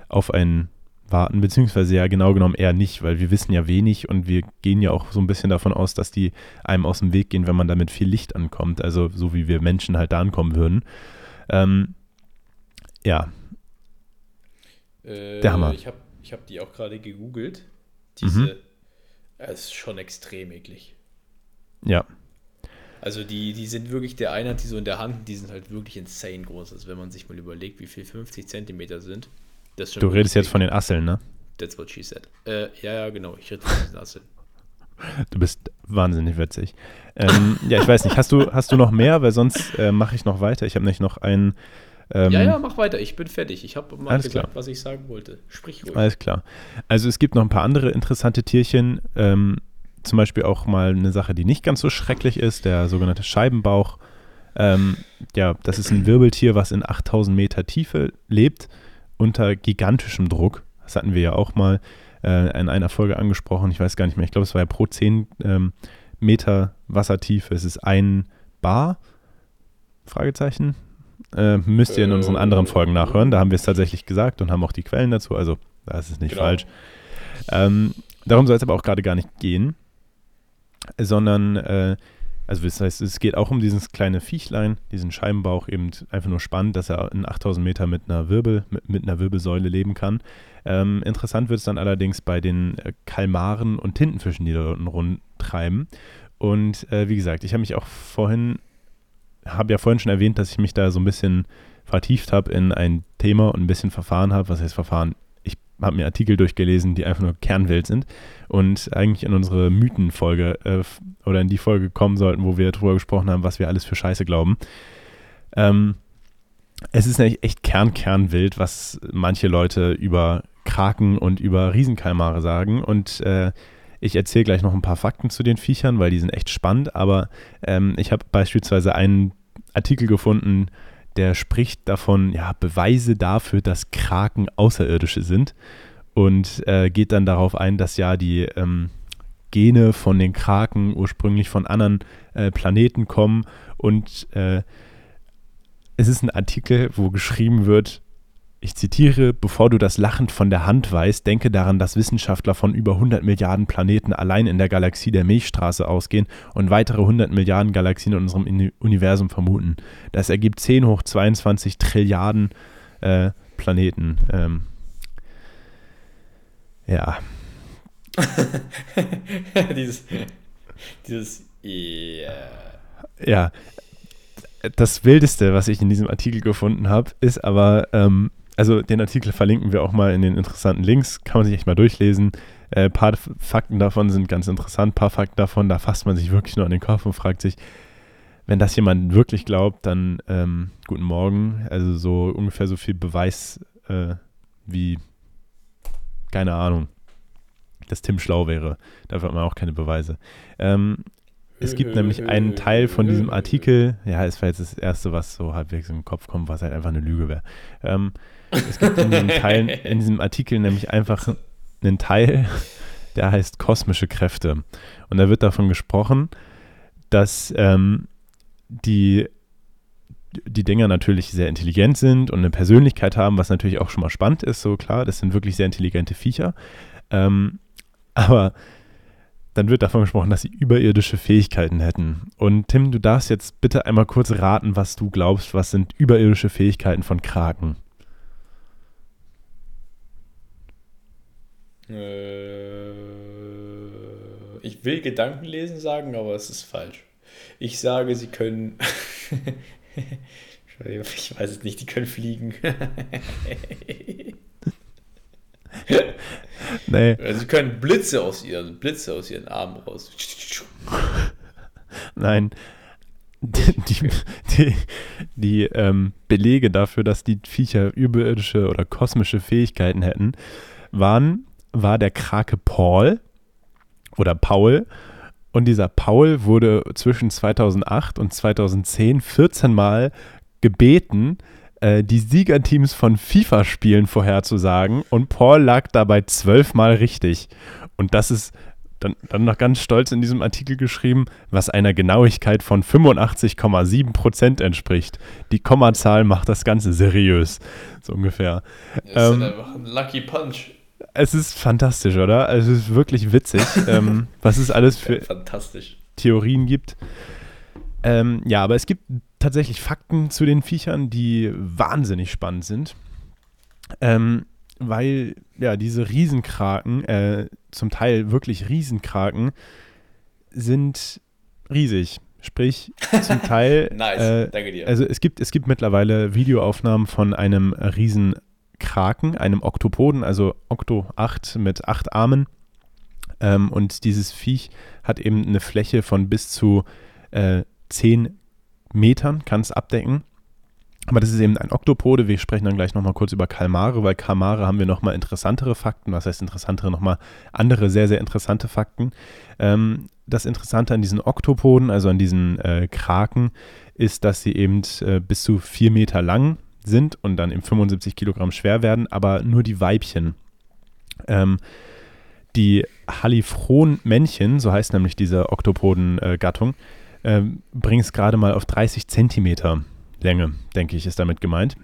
auf einen warten, beziehungsweise ja genau genommen eher nicht, weil wir wissen ja wenig und wir gehen ja auch so ein bisschen davon aus, dass die einem aus dem Weg gehen, wenn man damit viel Licht ankommt, also so wie wir Menschen halt da ankommen würden. Ähm, ja. Äh, Der Hammer. Ich habe ich hab die auch gerade gegoogelt. Diese, mhm. es ist schon extrem eklig. Ja. Also die, die sind wirklich, der eine hat die so in der Hand, die sind halt wirklich insane groß. Also wenn man sich mal überlegt, wie viel 50 Zentimeter sind. du redest jetzt von den Asseln, ne? That's what she said. Äh, ja, ja, genau. Ich rede von den Asseln. Du bist wahnsinnig witzig. Ähm, ja, ich weiß nicht, hast du, hast du noch mehr? Weil sonst äh, mache ich noch weiter. Ich habe nämlich noch einen Ähm, ja, ja, mach weiter. Ich bin fertig. Ich habe mal Alles gesagt, klar. was ich sagen wollte. Sprich ruhig. Alles klar. Also es gibt noch ein paar andere interessante Tierchen. Ähm, zum Beispiel auch mal eine Sache, die nicht ganz so schrecklich ist, der sogenannte Scheibenbauch. Ähm, ja, das ist ein Wirbeltier, was in 8000 Meter Tiefe lebt, unter gigantischem Druck. Das hatten wir ja auch mal äh, in einer Folge angesprochen. Ich weiß gar nicht mehr. Ich glaube, es war ja pro 10 ähm, Meter Wassertiefe. Es ist ein Bar. Fragezeichen. Äh, müsst ihr in unseren anderen Folgen nachhören. Da haben wir es tatsächlich gesagt und haben auch die Quellen dazu. Also, da ist es nicht Genau. falsch. Ähm, darum soll es aber auch gerade gar nicht gehen, sondern, äh, also das heißt, es geht auch um dieses kleine Viechlein, diesen Scheibenbauch, eben einfach nur spannend, dass er in 8000 Meter mit einer Wirbel, mit, mit einer Wirbelsäule leben kann. Ähm, interessant wird es dann allerdings bei den äh, Kalmaren und Tintenfischen, die da unten rumtreiben. Und äh, wie gesagt, ich habe mich auch vorhin, habe ja vorhin schon erwähnt, dass ich mich da so ein bisschen vertieft habe in ein Thema und ein bisschen verfahren habe. Was heißt verfahren? Habe mir Artikel durchgelesen, die einfach nur kernwild sind und eigentlich in unsere Mythenfolge äh, oder in die Folge kommen sollten, wo wir darüber gesprochen haben, was wir alles für Scheiße glauben. Ähm, es ist nämlich echt kern, kernwild, was manche Leute über Kraken und über Riesenkalmare sagen und äh, ich erzähle gleich noch ein paar Fakten zu den Viechern, weil die sind echt spannend, aber ähm, ich habe beispielsweise einen Artikel gefunden, der spricht davon, ja, Beweise dafür, dass Kraken Außerirdische sind und äh, geht dann darauf ein, dass ja die ähm, Gene von den Kraken ursprünglich von anderen äh, Planeten kommen und äh, es ist ein Artikel, wo geschrieben wird, ich zitiere, bevor du das lachend von der Hand weißt, denke daran, dass Wissenschaftler von über 100 Milliarden Planeten allein in der Galaxie der Milchstraße ausgehen und weitere 100 Milliarden Galaxien in unserem Uni- Universum vermuten. Das ergibt 10 hoch 22 Trilliarden äh, Planeten. Ähm, ja, dieses, dieses, yeah. ja. Das Wildeste, was ich in diesem Artikel gefunden habe, ist aber, ähm, also den Artikel verlinken wir auch mal in den interessanten Links, kann man sich echt mal durchlesen. Ein äh, paar Fakten davon sind ganz interessant, ein paar Fakten davon, da fasst man sich wirklich nur an den Kopf und fragt sich, wenn das jemand wirklich glaubt, dann ähm, guten Morgen. Also so ungefähr so viel Beweis äh, wie, keine Ahnung, dass Tim schlau wäre. Dafür hat man auch keine Beweise. Ähm, es gibt nämlich einen Teil von diesem Artikel, ja, es war jetzt das Erste, was so halbwegs im Kopf kommt, was halt einfach eine Lüge wäre. Ähm, es gibt in diesem, Teil, in diesem Artikel nämlich einfach einen Teil, der heißt kosmische Kräfte. Und da wird davon gesprochen, dass ähm, die, die Dinger natürlich sehr intelligent sind und eine Persönlichkeit haben, was natürlich auch schon mal spannend ist, so klar, das sind wirklich sehr intelligente Viecher. Ähm, aber dann wird davon gesprochen, dass sie überirdische Fähigkeiten hätten. Und Tim, du darfst jetzt bitte einmal kurz raten, was du glaubst, was sind überirdische Fähigkeiten von Kraken? Äh, ich will Gedankenlesen sagen, aber es ist falsch. Ich sage, sie können. ich weiß es nicht, die können fliegen. Nee, Also sie können Blitze aus ihren, Blitze aus ihren Armen raus. nein. Die, die, die, die ähm, Belege dafür, dass die Viecher überirdische oder kosmische Fähigkeiten hätten, waren, war der Krake Paul oder Paul. Und dieser Paul wurde zwischen 2008 und 2010 14 Mal gebeten, äh, die Siegerteams von FIFA-Spielen vorherzusagen. Und Paul lag dabei zwölfmal richtig. Und das ist dann, dann noch ganz stolz in diesem Artikel geschrieben, was einer Genauigkeit von 85,7 Prozent entspricht. Die Kommazahl macht das Ganze seriös, so ungefähr. Das ist Ähm, einfach ein Lucky Punch. Es ist fantastisch, oder? Es ist wirklich witzig, ähm, was es alles für. Theorien gibt. Ähm, ja, aber es gibt tatsächlich Fakten zu den Viechern, die wahnsinnig spannend sind. Ähm, weil ja diese Riesenkraken, äh, zum Teil wirklich Riesenkraken, sind riesig. Sprich, zum Teil. Nice, äh, danke dir. also es gibt, es gibt mittlerweile Videoaufnahmen von einem Riesenkraken, einem Oktopoden, also Okto 8 mit acht Armen. Ähm, und dieses Viech hat eben eine Fläche von bis zu äh, 10 Metern, kann es abdecken. Aber das ist eben ein Oktopode. Wir sprechen dann gleich nochmal kurz über Kalmare, weil Kalmare haben wir nochmal interessantere Fakten. Was heißt interessantere? Nochmal andere sehr, sehr interessante Fakten. Ähm, das Interessante an diesen Oktopoden, also an diesen äh, Kraken, ist, dass sie eben äh, bis zu vier Meter lang sind und dann eben 75 Kilogramm schwer werden, aber nur die Weibchen. Ähm, die Halifron-Männchen, so heißt nämlich diese Oktopoden-Gattung, äh, äh, bringen es gerade mal auf 30 Zentimeter Länge, denke ich, ist damit gemeint.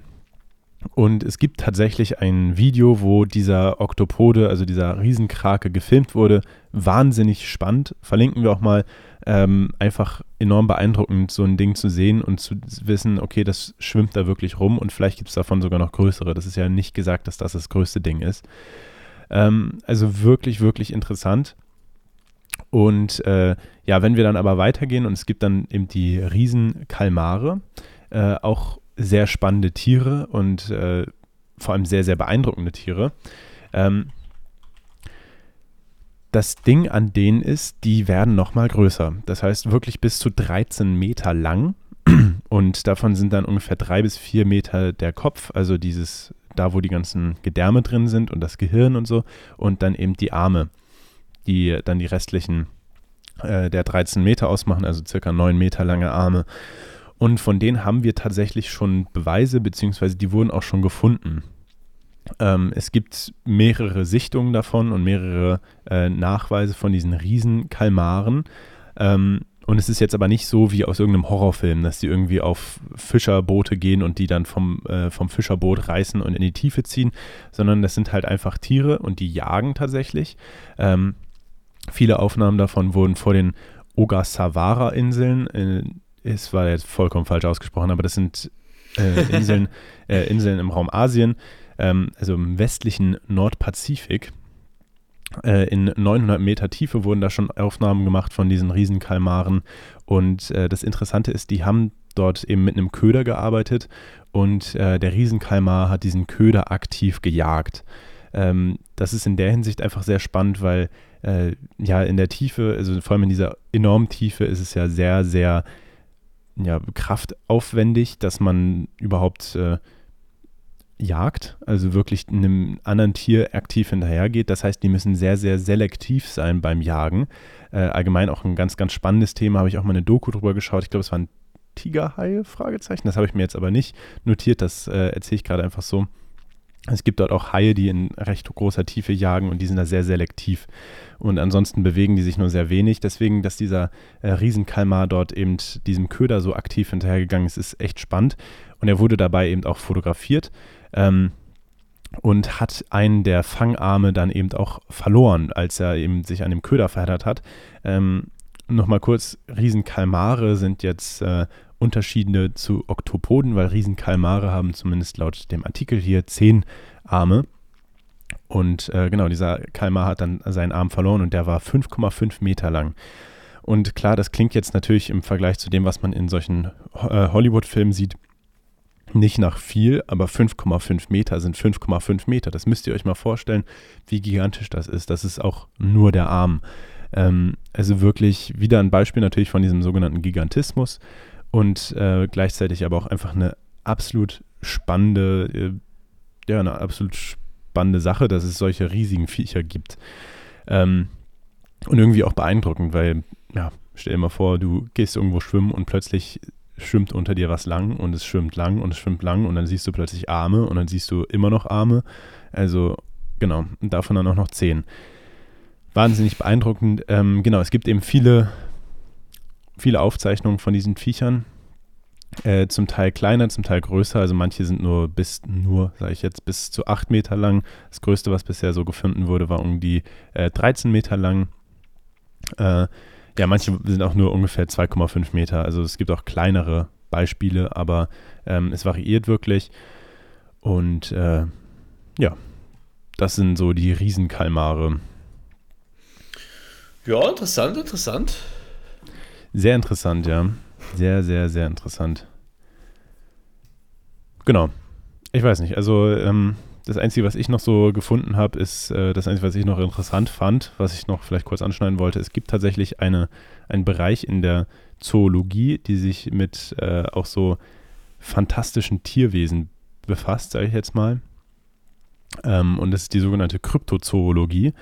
Und es gibt tatsächlich ein Video, wo dieser Oktopode, also dieser Riesenkrake, gefilmt wurde. Wahnsinnig spannend. Verlinken wir auch mal. Ähm, einfach enorm beeindruckend, so ein Ding zu sehen und zu wissen, okay, das schwimmt da wirklich rum und vielleicht gibt es davon sogar noch größere. Das ist ja nicht gesagt, dass das das größte Ding ist. Ähm, also wirklich, wirklich interessant. Und äh, ja, wenn wir dann aber weitergehen und es gibt dann eben die Riesenkalmare, äh, auch sehr spannende Tiere und äh, vor allem sehr, sehr beeindruckende Tiere. Ähm, das Ding an denen ist, die werden nochmal größer. Das heißt wirklich bis zu 13 Meter lang und davon sind dann ungefähr drei bis vier Meter der Kopf, also dieses, da wo die ganzen Gedärme drin sind und das Gehirn und so und dann eben die Arme, die dann die restlichen äh, der 13 Meter ausmachen, also circa 9 Meter lange Arme. Und von denen haben wir tatsächlich schon Beweise, beziehungsweise die wurden auch schon gefunden. Ähm, es gibt mehrere Sichtungen davon und mehrere äh, Nachweise von diesen Riesenkalmaren. Ähm, und es ist jetzt aber nicht so wie aus irgendeinem Horrorfilm, dass die irgendwie auf Fischerboote gehen und die dann vom, äh, vom Fischerboot reißen und in die Tiefe ziehen, sondern das sind halt einfach Tiere und die jagen tatsächlich. Ähm, viele Aufnahmen davon wurden vor den Ogasawara-Inseln es war jetzt vollkommen falsch ausgesprochen, aber das sind äh, Inseln, äh, Inseln im Raum Asien, ähm, also im westlichen Nordpazifik. Äh, in 900 Meter Tiefe wurden da schon Aufnahmen gemacht von diesen Riesenkalmaren. Und äh, das Interessante ist, die haben dort eben mit einem Köder gearbeitet und äh, der Riesenkalmar hat diesen Köder aktiv gejagt. Ähm, das ist in der Hinsicht einfach sehr spannend, weil äh, ja in der Tiefe, also vor allem in dieser enormen Tiefe, ist es ja sehr, sehr ja, kraftaufwendig, dass man überhaupt äh, jagt, also wirklich einem anderen Tier aktiv hinterhergeht. Das heißt, die müssen sehr, sehr selektiv sein beim Jagen. Äh, allgemein auch ein ganz, ganz spannendes Thema, habe ich auch mal eine Doku drüber geschaut. Ich glaube, es war ein Tigerhaie, Fragezeichen. Das habe ich mir jetzt aber nicht notiert, das äh, erzähle ich gerade einfach so. Es gibt dort auch Haie, die in recht großer Tiefe jagen und die sind da sehr selektiv. Und ansonsten bewegen die sich nur sehr wenig. Deswegen, dass dieser äh, Riesenkalmar dort eben diesem Köder so aktiv hinterhergegangen ist, ist echt spannend. Und er wurde dabei eben auch fotografiert. Ähm, und hat einen der Fangarme dann eben auch verloren, als er eben sich an dem Köder verheddert hat. Ähm, Nochmal kurz, Riesenkalmare sind jetzt äh, Unterschiede zu Oktopoden, weil Riesenkalmare haben zumindest laut dem Artikel hier zehn Arme. Und äh, genau, dieser Kalmar hat dann seinen Arm verloren und der war 5,5 Meter lang. Und klar, das klingt jetzt natürlich im Vergleich zu dem, was man in solchen äh, Hollywood-Filmen sieht, nicht nach viel, aber 5,5 Meter sind 5,5 Meter. Das müsst ihr euch mal vorstellen, wie gigantisch das ist. Das ist auch nur der Arm. Ähm, also wirklich wieder ein Beispiel natürlich von diesem sogenannten Gigantismus und äh, gleichzeitig aber auch einfach eine absolut spannende, äh, ja, eine absolut spannende Sache, dass es solche riesigen Viecher gibt. Ähm, und irgendwie auch beeindruckend, weil, ja, stell dir mal vor, du gehst irgendwo schwimmen und plötzlich schwimmt unter dir was lang und es schwimmt lang und es schwimmt lang und dann siehst du plötzlich Arme und dann siehst du immer noch Arme. Also, genau, und davon dann auch noch zehn. Wahnsinnig beeindruckend. Ähm, genau, es gibt eben viele viele Aufzeichnungen von diesen Viechern. Äh, zum Teil kleiner, zum Teil größer. Also manche sind nur bis, nur, sage ich jetzt, bis zu 8 Meter lang. Das größte, was bisher so gefunden wurde, war um die äh, 13 Meter lang. Äh, ja, manche sind auch nur ungefähr 2,5 Meter. Also es gibt auch kleinere Beispiele, aber ähm, es variiert wirklich. Und äh, ja, das sind so die Riesenkalmare. Ja, interessant, interessant. Sehr interessant, ja. Sehr, sehr, sehr interessant. Genau. Ich weiß nicht. Also, ähm, das Einzige, was ich noch so gefunden habe, ist äh, das Einzige, was ich noch interessant fand, was ich noch vielleicht kurz anschneiden wollte. Es gibt tatsächlich eine, einen Bereich in der Zoologie, die sich mit äh, auch so fantastischen Tierwesen befasst, sage ich jetzt mal. Ähm, und das ist die sogenannte Kryptozoologie.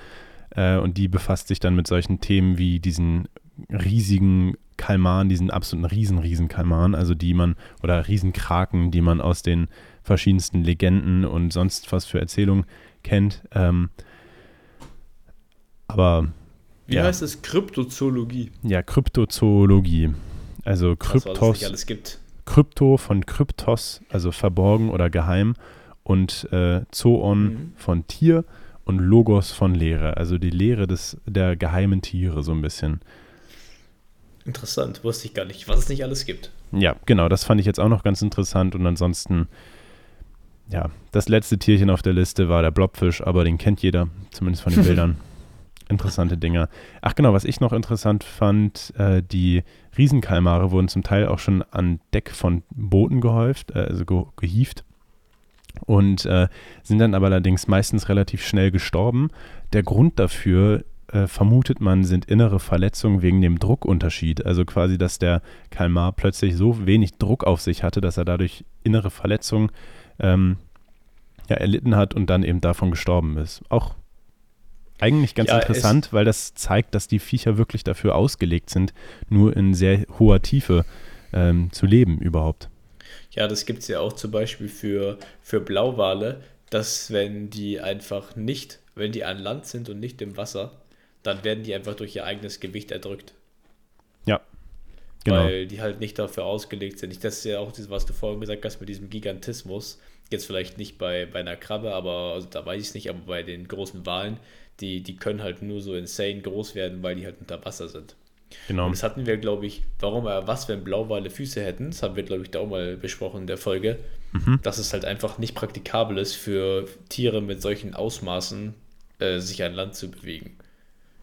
Äh, und die befasst sich dann mit solchen Themen wie diesen riesigen Kalmaren, diesen absoluten riesen, riesen Kalmaren, also die man, oder Riesenkraken, die man aus den verschiedensten Legenden und sonst was für Erzählungen kennt. Ähm, aber. Wie ja. heißt es? Kryptozoologie. Ja, Kryptozoologie. Also Kryptos. alles gibt. Krypto von Kryptos, also verborgen oder geheim, und äh, Zoon mhm. von Tier und Logos von Lehre, also die Lehre des, der geheimen Tiere so ein bisschen. Interessant, wusste ich gar nicht, was es nicht alles gibt. Ja, genau, das fand ich jetzt auch noch ganz interessant und ansonsten, ja, das letzte Tierchen auf der Liste war der Blobfisch, aber den kennt jeder, zumindest von den Bildern. Interessante Dinger. Ach genau, was ich noch interessant fand, äh, die Riesenkalmare wurden zum Teil auch schon an Deck von Booten gehäuft, äh, also ge gehieft und äh, sind dann aber allerdings meistens relativ schnell gestorben. Der Grund dafür, äh, vermutet man, sind innere Verletzungen wegen dem Druckunterschied. Also quasi, dass der Kalmar plötzlich so wenig Druck auf sich hatte, dass er dadurch innere Verletzungen ähm, ja, erlitten hat und dann eben davon gestorben ist. Auch eigentlich ganz ja, interessant, weil das zeigt, dass die Viecher wirklich dafür ausgelegt sind, nur in sehr hoher Tiefe ähm, zu leben überhaupt. Ja, das gibt es ja auch zum Beispiel für, für Blauwale, dass wenn die einfach nicht, wenn die an Land sind und nicht im Wasser, dann werden die einfach durch ihr eigenes Gewicht erdrückt. Ja. Genau. Weil die halt nicht dafür ausgelegt sind. Das ist ja auch das, was du vorhin gesagt hast mit diesem Gigantismus. Jetzt vielleicht nicht bei, bei einer Krabbe, aber also da weiß ich es nicht, aber bei den großen Walen, die, die können halt nur so insane groß werden, weil die halt unter Wasser sind. Genau. Und das hatten wir, glaube ich, warum er was, wenn Blauwale Füße hätten, das haben wir, glaube ich, da auch mal besprochen in der Folge, mhm. dass es halt einfach nicht praktikabel ist für Tiere mit solchen Ausmaßen, äh, sich an Land zu bewegen.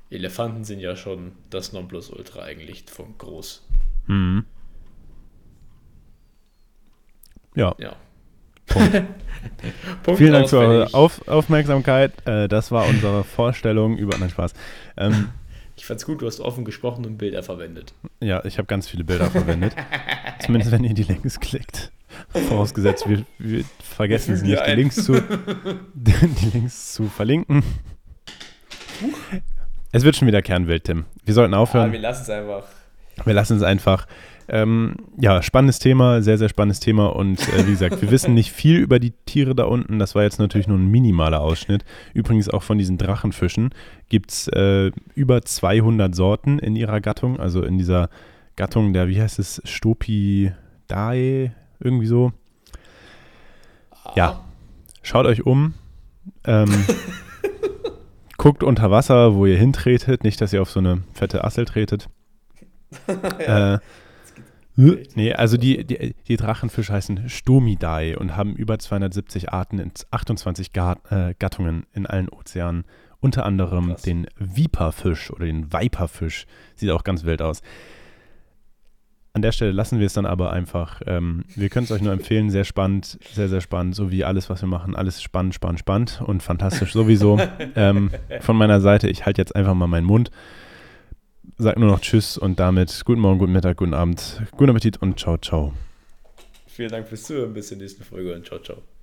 Elefanten sind ja schon das Nonplusultra eigentlich von groß. Mhm. Ja. Ja. Punkt. Punkt Vielen Dank für eure Auf Aufmerksamkeit. Äh, das war unsere Vorstellung über. Nein, Spaß. Ähm, ich fand's gut, du hast offen gesprochen und Bilder verwendet. Ja, ich habe ganz viele Bilder verwendet. Zumindest wenn ihr die Links klickt. Vorausgesetzt, wir, wir vergessen es nicht, die Links, zu, die Links zu verlinken. Es wird schon wieder Kernwild, Tim. Wir sollten aufhören. Ja, wir lassen es einfach. Wir lassen es einfach. Ähm, ja, spannendes Thema, sehr, sehr spannendes Thema. Und äh, wie gesagt, wir wissen nicht viel über die Tiere da unten. Das war jetzt natürlich nur ein minimaler Ausschnitt. Übrigens auch von diesen Drachenfischen gibt es äh, über 200 Sorten in ihrer Gattung. Also in dieser Gattung der, wie heißt es, Stopidae, irgendwie so. Ja, schaut euch um. Ähm, guckt unter Wasser, wo ihr hintretet. Nicht, dass ihr auf so eine fette Assel tretet. ja. äh, Nee, also die, die, die, Drachenfische heißen Stomidae und haben über 270 Arten in 28 äh, Gattungen in allen Ozeanen. Unter anderem Krass. den Viperfisch oder den Viperfisch. Sieht auch ganz wild aus. An der Stelle lassen wir es dann aber einfach. Ähm, wir können es euch nur empfehlen. Sehr spannend, sehr, sehr spannend. So wie alles, was wir machen. Alles spannend, spannend, spannend und fantastisch sowieso. ähm, von meiner Seite, ich halte jetzt einfach mal meinen Mund sage nur noch Tschüss und damit guten Morgen, guten Mittag, guten Abend, guten Appetit und ciao, ciao. Vielen Dank fürs Zuhören. Bis zur nächsten Folge und ciao, ciao.